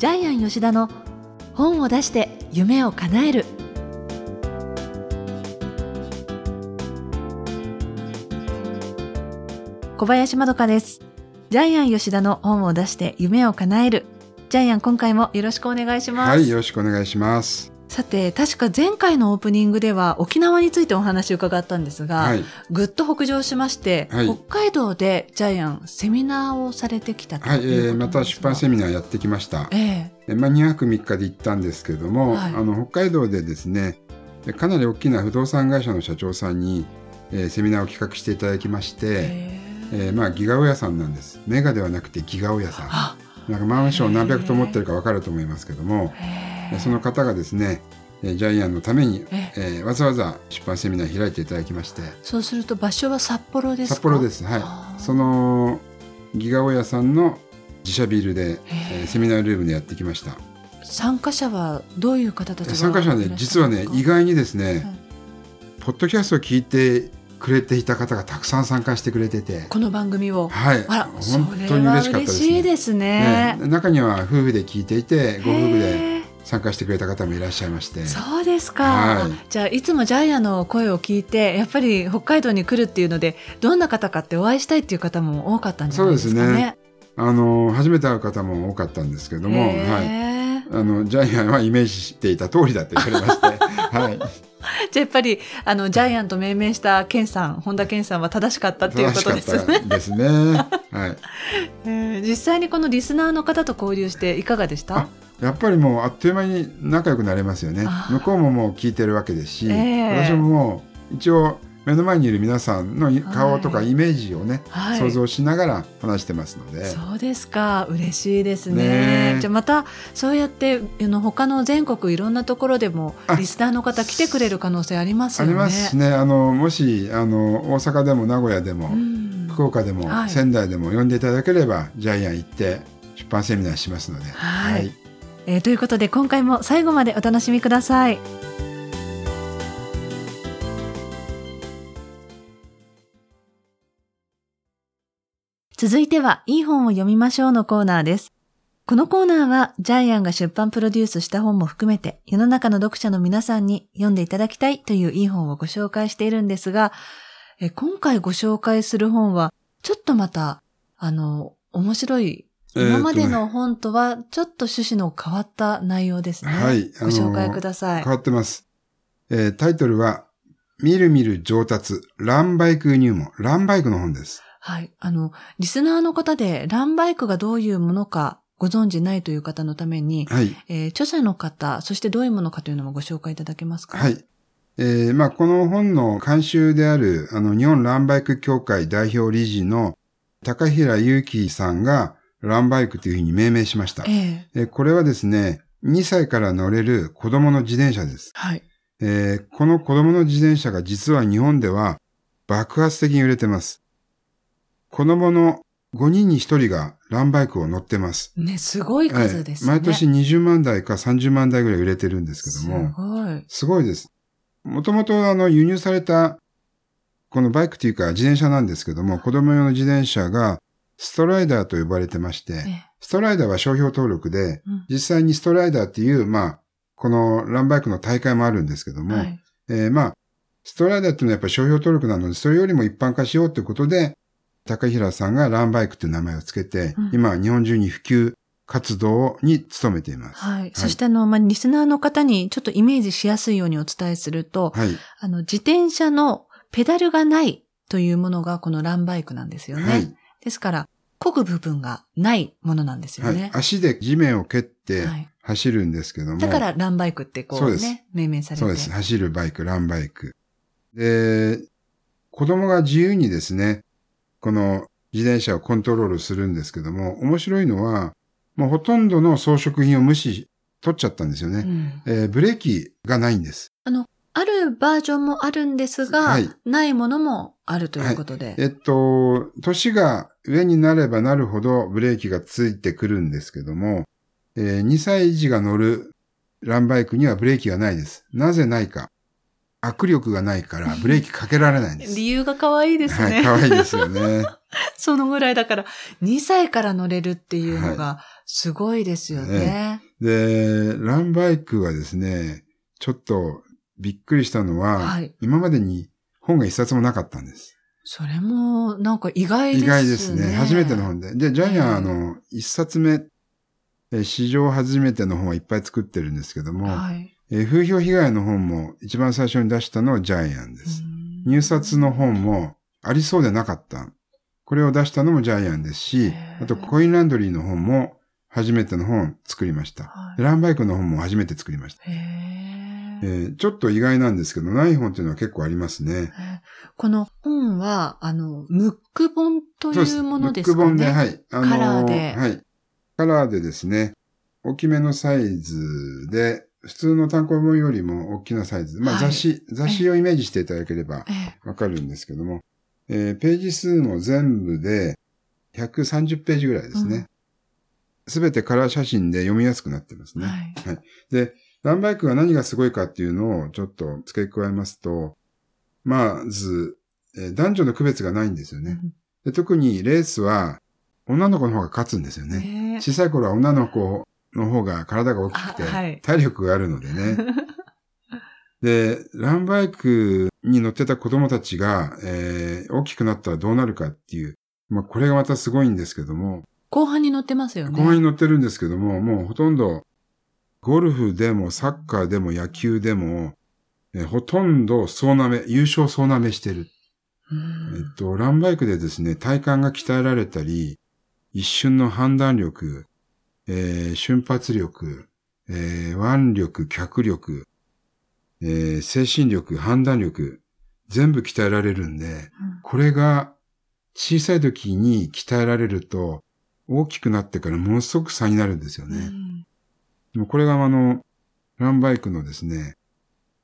ジャイアン吉田の本を出して夢を叶える。小林まどかです。ジャイアン吉田の本を出して夢を叶える。ジャイアン今回もよろしくお願いします。はい、よろしくお願いします。さて確か前回のオープニングでは沖縄についてお話を伺ったんですが、はい、ぐっと北上しまして、はい。北海道でジャイアンセミナーをされてきたとはい、えいうー、また出版セミミナーやってきました。ええ。えまあ、2泊3日で行ったんですけども、はい。あの北海道でですね、えかなり大きな不動産会社の社長さんに、えーセミナーを企画していただきまして、ええ。えーまあ、ギガオヤさんなんです。メガではなくてギガオヤさん。あなんかマンション何百棟持ってるかわかると思いますけども、へえその方がですね、えージャイアンのために、ええ。ーわざわざ出版セミナー開いていただきまして、そうすると場所は札幌ですか？札幌です。はい。そのギガオヤさんの自社ビルで、えーセミナールームでやってきました。参加者はどういう方たちが参加者はね、実はね、意外にですね、はい。ポッドキャストを聞いてくれていた方がたくさん参加してくれてて、この番組を。はい、あら本そ当に嬉しかったです、嬉しいですね。ね中には夫婦で聞いていて、ご夫婦で参加してくれた方もいらっしゃいまして、そうですか、はいじゃあいつもジャイアンの声を聞いてやっぱり北海道に来るっていうのでどんな方かってお会いしたいっていう方も多かったんじゃないですかね。そうですねあの初めて会う方も多かったんですけども、はい、あのジャイアンはイメージしていた通りだって言われまして、はい、じゃあやっぱりあのジャイアンと命名したケンさん本田健さんは正しかったっていうことですよね。ですね。はい。えー実際にこのリスナーの方と交流していかがでした？あやっぱりもうあっという間に仲良くなれますよね。あ。ー。向こうももう聞いてるわけですし、ええ。私ももう一応目の前にいる皆さんの顔とかはいイメージをね、はい。想像しながら話してますので、そうですか。嬉しいですね。ねえ。じゃあまたそうやってあの他の全国いろんなところでもあリスナーの方来てくれる可能性ありますあよね。りますしね。あのもしあの大阪でも名古屋でも、うん。福岡でも、はい。仙台でも呼んでいただければジャイアン行って出版セミナーしますので、はいえーということで今回も最後までお楽しみください。続いては、いい本を読みましょうのコーナーです。このコーナーは、ジャイアンが出版プロデュースした本も含めて、世の中の読者の皆さんに読んでいただきたいといういい本をご紹介しているんですが、え今回ご紹介する本は、ちょっとまた、あの、面白い、今までの本とはちょっと趣旨の変わった内容ですね。はいご紹介ください。変わってます。えータイトルはみるみる上達ランバイク入門ランバイクの本です。はい。あの、リスナーの方で、ランバイクがどういうものかご存知ないという方のために、はい。えー著者の方、そしてどういうものかというのもご紹介いただけますか？はい。えーまあ、この本の監修である、あの、日本ランバイク協会代表理事の高平祐樹さんが、ランバイクというふうに命名しました。えええーこれはですね、2歳から乗れる子供の自転車です。はい。えーこの子供の自転車が実は日本では爆発的に売れてます。子供の5人に1人がランバイクを乗ってます。ね、すごい数ですね。はい毎年20万台か30万台ぐらい売れてるんですけすども、ごい。すごいです。もともとあの輸入されたこのバイクというか自転車なんですけども、子供用の自転車がストライダーと呼ばれてまして、えストライダーは商標登録で、うん実際にストライダーっていう、まあ、このランバイクの大会もあるんですけども、はい。えーまあ、ストライダーっていうのはやっぱり商標登録なので、それよりも一般化しようということで、高平さんがランバイクという名前をつけて、うん今日本中に普及活動に努めています。はい。そしてあの、まあ、リスナーの方にちょっとイメージしやすいようにお伝えすると、はい。あの、自転車のペダルがないというものがこのランバイクなんですよね。はい。ですから、漕ぐ部分がないものなんですよはいね。。足で地面を蹴ってはい走るんですけども。だからランバイクってこそうですうね、命名されて。そうです。走るバイク、ランバイク。で、子供が自由にですね、この自転車をコントロールするんですけども、面白いのは、もうほとんどの装飾品を無視、取っちゃったんですよね。うんえーブレーキがないんです。あるバージョンもあるんですが、はいないものもあるということで。えっと、年が上になればなるほどブレーキがついてくるんですけども、えー2歳児が乗るランバイクにはブレーキがないです。なぜないか。握力がないから ブレーキかけられないんです。理由が可愛いですね。はい、可愛いですよね。そのぐらいだから、2歳から乗れるっていうのが、すごいですよね。で、ランバイクはですね、ちょっとびっくりしたのは、はい今までに本が一冊もなかったんです。それも、なんか意外ですね。意外ですね。初めての本で。で、ジャイアン、ええあの、一冊目、え史上初めての本はいっぱい作ってるんですけども、はい。え風評被害の本も一番最初に出したのはジャイアンです。うん入札の本もありそうでなかった。これを出したのもジャイアンですしあとコインランドリーの本も初めての本を作りました。はいランバイクの本も初めて作りました。へえーーちょっと意外なんですけど、ない本っていうのは結構ありますね。この本は、あの、ムック本と。いうものですブック本で、かね。はい。あカラーではい。カラーでですね、大きめのサイズで、普通の単行本よりも大きなサイズ。まあはい雑誌、雑誌をイメージしていただければええわかるんですけども、えーページ数も全部で130ページぐらいですね。すべ、てカラー写真で読みやすくなってますね。はい。で、ランバイクが何がすごいかっていうのをちょっと付け加えますと、まず、えー男女の区別がないんですよね。で特にレースは女の子の方が勝つんですよね。ね小さい頃は女の子の方が体が大きくて体力があるのでね。で、ランバイクに乗ってた子供たちが、えー大きくなったらどうなるかっていう、まあこれがまたすごいんですけども、後半に乗ってますよね。後半に乗ってるんですけども、もうほとんどゴルフでもサッカーでも野球でも、えーほとんど総なめ、優勝総なめしてる。うんえっと、ランバイクでですね、体幹が鍛えられたり、一瞬の判断力、えー瞬発力、えー腕力、脚力、えー精神力、判断力、全部鍛えられるんで、これが小さい時に鍛えられると、大きくなってからものすごく差になるんですよね。もこれがあの、ランバイクのですね、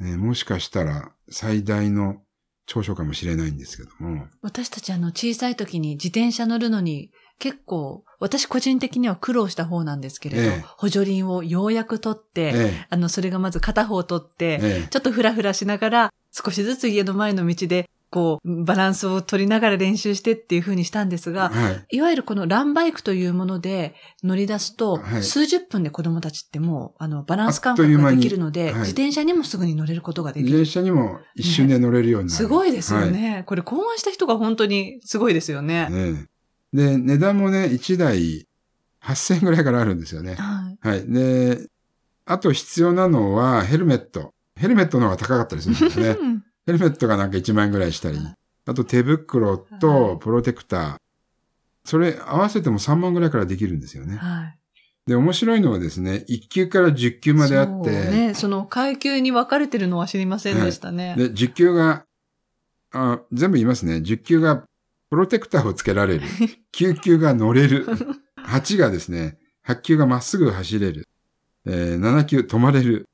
えーもしかしたら最大の長所かもしれないんですけども、私たちあの小さい時に自転車乗るのに結構、私個人的には苦労した方なんですけれど、ええ。補助輪をようやく取って、ええ。あの、それがまず片方取って、ええ。ちょっとフラフラしながら、少しずつ家の前の道で、こう、バランスを取りながら練習してっていう風にしたんですが、はい。いわゆるこのランバイクというもので乗り出すと、はい数十分で子供たちってもう、あの、バランス感覚ができるので、はい自転車にもすぐに乗れることができる。自転車にも一瞬で乗れるようになる。すごいですよね。これ考案した人が本当にすごいですよね。はい。ねで、値段もね、1台8000円ぐらいからあるんですよね。はい。はい。で、あと必要なのはヘルメット。ヘルメットの方が高かったりするんですね。うんヘルメットがなんか1万円ぐらいしたり。あと手袋はといプロテクター。それ合わせても3万ぐらいからできるんですよね。はい。で、面白いのはですね、1級から10級まであっそうて、ね、その階級に分かれてるのは知りませんでしたね。で、10級が、あ全部言いますね。10級がプロテクターをつけられる。9級が乗れる。8がですね、8級がまっすぐ走れる。えー7級止まれる。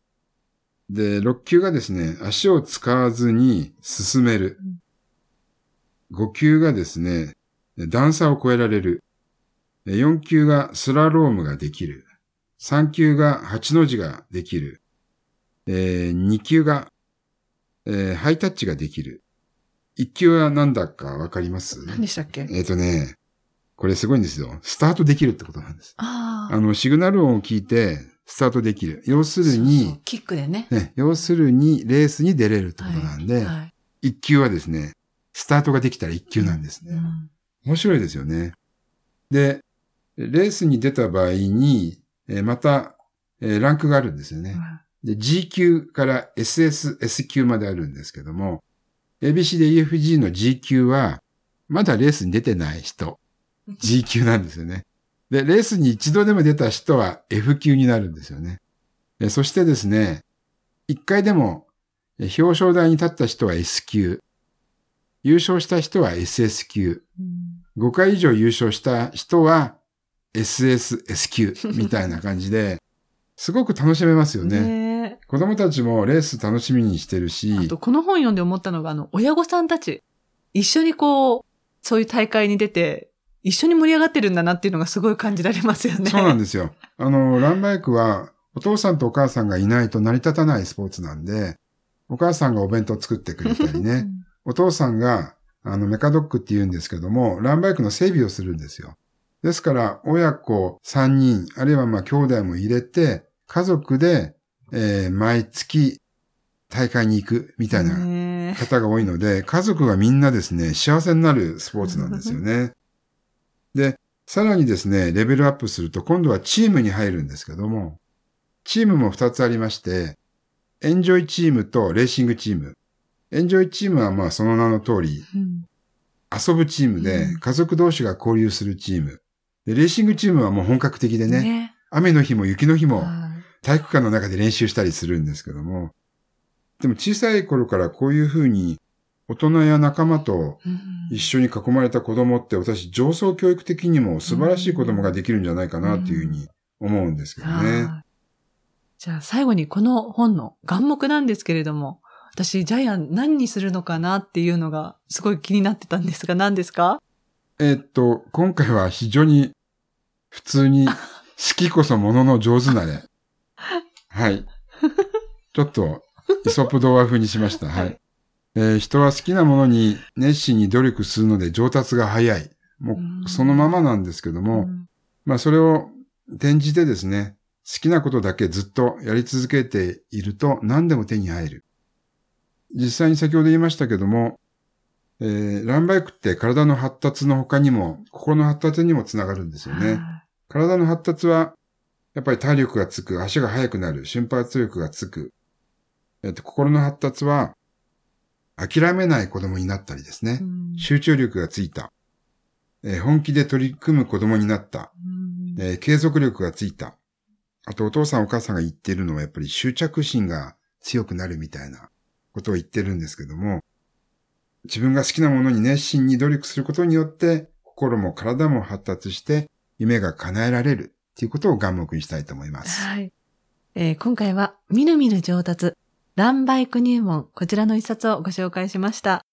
で、6級がですね、足を使わずに進める。5級がですね、段差を越えられる。えー4級がスラロームができる。3級が8の字ができる。えー2級が、えーハイタッチができる。1級は何だかわかります？何でしたっけ？えっ、とね、これすごいんですよ。スタートできるってことなんです。あの、シグナル音を聞いて、スタートできる。要するに、そうそうキックでね。ね、要するに、レースに出れるってことなんで、はい1級はですね、スタートができたら1級なんですね。うん面白いですよね。で、レースに出た場合に、えーまた、えーランクがあるんですよね。で、G 級から SS、S 級まであるんですけども、ABC で EFG の G 級は、まだレースに出てない人、G 級なんですよね。で、レースに一度でも出た人は F 級になるんですよね。でそしてですね、一回でもえ表彰台に立った人は S 級、優勝した人は SS 級、うん5回以上優勝した人は SS、S 級みたいな感じで、すごく楽しめますよね。ね子供たちもレース楽しみにしてるし、あと、この本読んで思ったのが、あの、親御さんたち、一緒にこう、そういう大会に出て、一緒に盛り上がってるんだなっていうのがすごい感じられますよね。そうなんですよ。あの、ランバイクは、お父さんとお母さんがいないと成り立たないスポーツなんで、お母さんがお弁当作ってくれたりうね、んお父さんがあの、メカドックって言うんですけども、ランバイクの整備をするんですよ。ですから、親子3人、あるいはまあ兄弟も入れて、家族で、えー、毎月大会に行くみたいな方が多いので、家族がみんなですね、幸せになるスポーツなんですよね。で、さらにですね、レベルアップすると、今度はチームに入るんですけども、チームも2つありまして、エンジョイチームとレーシングチーム。エンジョイチームはまあその名の通り、うん、遊ぶチームで、家族同士が交流するチーム。で、レーシングチームはもう本格的でね、ね。雨の日も雪の日も体育館の中で練習したりするんですけども、でも小さい頃からこういうふうに大人や仲間と一緒に囲まれた子供って私上層教育的にも素晴らしい子供ができるんじゃないかなっていうふうに思うんですけどね。じゃあ最後にこの本の眼目なんですけれども、私ジャイアン何にするのかなっていうのがすごい気になってたんですが何ですか？えっと、今回は非常に普通に 好きこそものの上手なれ。はい。ちょっとイソップ童話風にしました。はい。えー、人は好きなものに熱心に努力するので上達が早い。もう、そのままなんですけども、まあ、それを転じてですね、好きなことだけずっとやり続けていると何でも手に入る。実際に先ほど言いましたけども、えー、ランバイクって体の発達の他にも、心の発達にもつながるんですよね。体の発達は、やっぱり体力がつく、足が速くなる、瞬発力がつく、えっと、心の発達は、諦めない子供になったりですね。集中力がついた。えー、本気で取り組む子供になった。えー、継続力がついた。あと、お父さんお母さんが言ってるのは、やっぱり執着心が強くなるみたいなことを言ってるんですけども、自分が好きなものに熱心に努力することによって、心も体も発達して、夢が叶えられるっていうことを眼目にしたいと思います。はい。えー、今回は、みるみる上達、ランバイク入門、こちらの一冊をご紹介しました。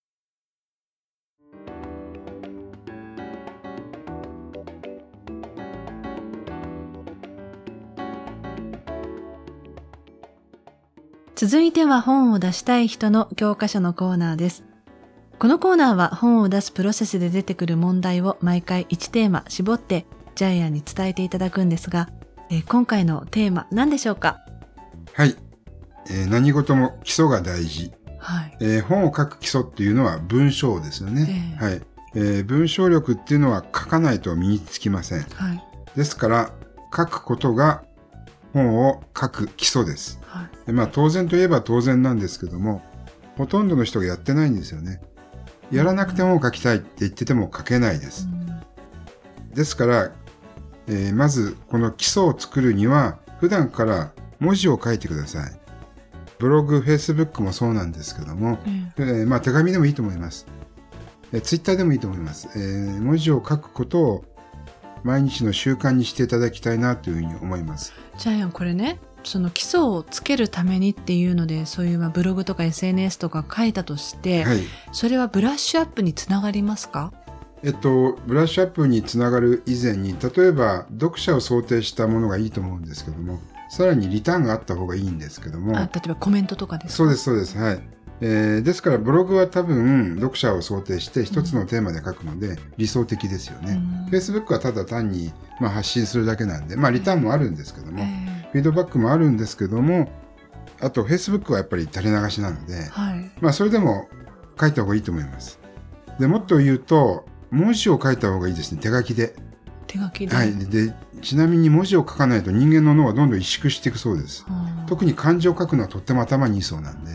続いては本を出したい人の教科書のコーナーです。このコーナーは本を出すプロセスで出てくる問題を毎回1テーマ絞ってジャイアンに伝えていただくんですが、え今回のテーマ何でしょうか？はい。えー、何事も基礎が大事。はい。えー、本を書く基礎っていうのは文章ですよね。えー、はい。えー、文章力っていうのは書かないと身につきません。はい。ですから、書くことが本を書く基礎です。はい。でまあ当然といえば当然なんですけども、ほとんどの人がやってないんですよね。やらなくても書きたいって言ってても書けないです。うん、ですから、えー、まずこの基礎を作るには普段から文字を書いてください。ブログ、フェイスブックもそうなんですけども、えー、まあ手紙でもいいと思います。えツイッターでもいいと思います。えー、文字を書くことを毎日の習慣にしていただきたいなというふうに思います。ジャイアンこれね、その基礎をつけるためにっていうのでそういうまあブログとか SNS とか書いたとして、はい、それはブラッシュアップにつながりますか？えっと、ブラッシュアップにつながる以前に例えば読者を想定したものがいいと思うんですけどもさらにリターンがあった方がいいんですけども。例えばコメントとかですか？そうです、そうです。はい。えー、ですからブログは多分読者を想定して一つのテーマで書くので理想的ですよね。フェイスブックはただ単に、まあ、発信するだけなんで、まあリターンもあるんですけども、フィードバックもあるんですけども、あとフェイスブックはやっぱり垂れ流しなので、はい、まあそれでも書いた方がいいと思います。で、もっと言うと、文字を書いた方がいいですね、手書きで。手書きで。はい。で、ちなみに文字を書かないと人間の脳はどんどん萎縮していくそうです。特に漢字を書くのはとっても頭にいいそうなんで。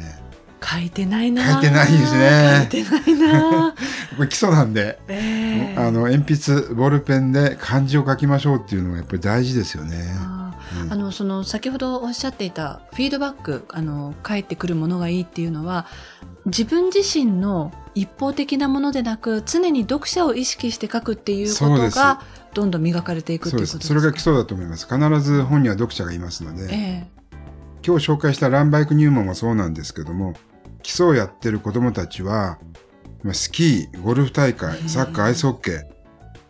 書いてないな書いてないですね。書いてないな これ基礎なんで、えー、あの、鉛筆、ボールペンで漢字を書きましょうっていうのはやっぱり大事ですよね。うん、あの、その、先ほどおっしゃっていたフィードバック、あの、返ってくるものがいいっていうのは、自分自身の一方的なものでなく、常に読者を意識して書くっていうことが、どんどん磨かれていくっていうことですそれが基礎だと思います。必ず本には読者がいますので、えー、今日紹介したランバイク入門もそうなんですけども、基礎をやってる子供たちは、スキー、ゴルフ大会、サッカー、アイスホッケー、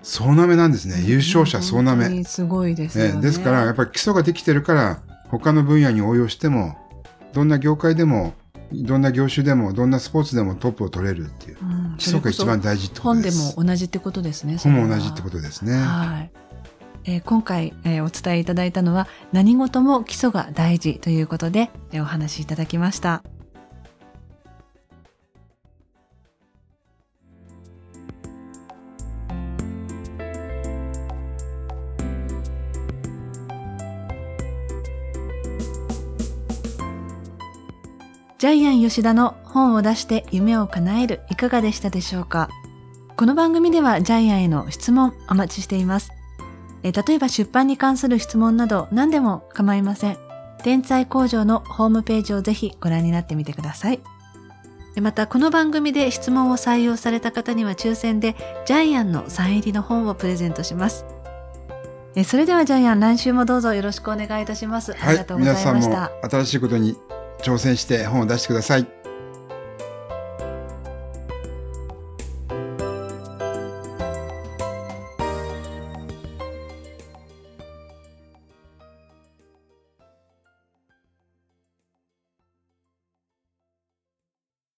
総なめなんですね。優勝者総なめ。すごいですね、ですから、やっぱり基礎ができてるから、他の分野に応用しても、どんな業界でもどんな業種でも、どんなスポーツでもトップを取れるっていう。うん基礎が一番大事ってこと本でです。も同じってことですね。本も同じってことですね。はい。えー今回、えーお伝えいただいたのは何事も基礎が大事ということで、えーお話しいただきました。ジャイアン吉田の本を出して夢を叶えるいかがでしたでしょうか？この番組ではジャイアンへの質問お待ちしています。えー例えば出版に関する質問など何でも構いません。天才工場のホームページをぜひご覧になってみてください。えーまたこの番組で質問を採用された方には抽選でジャイアンのサイン入りの本をプレゼントします。えーそれではジャイアン来週もどうぞよろしくお願いいたします。あはいりがと。うございました。新しいことに挑戦して本を出してください。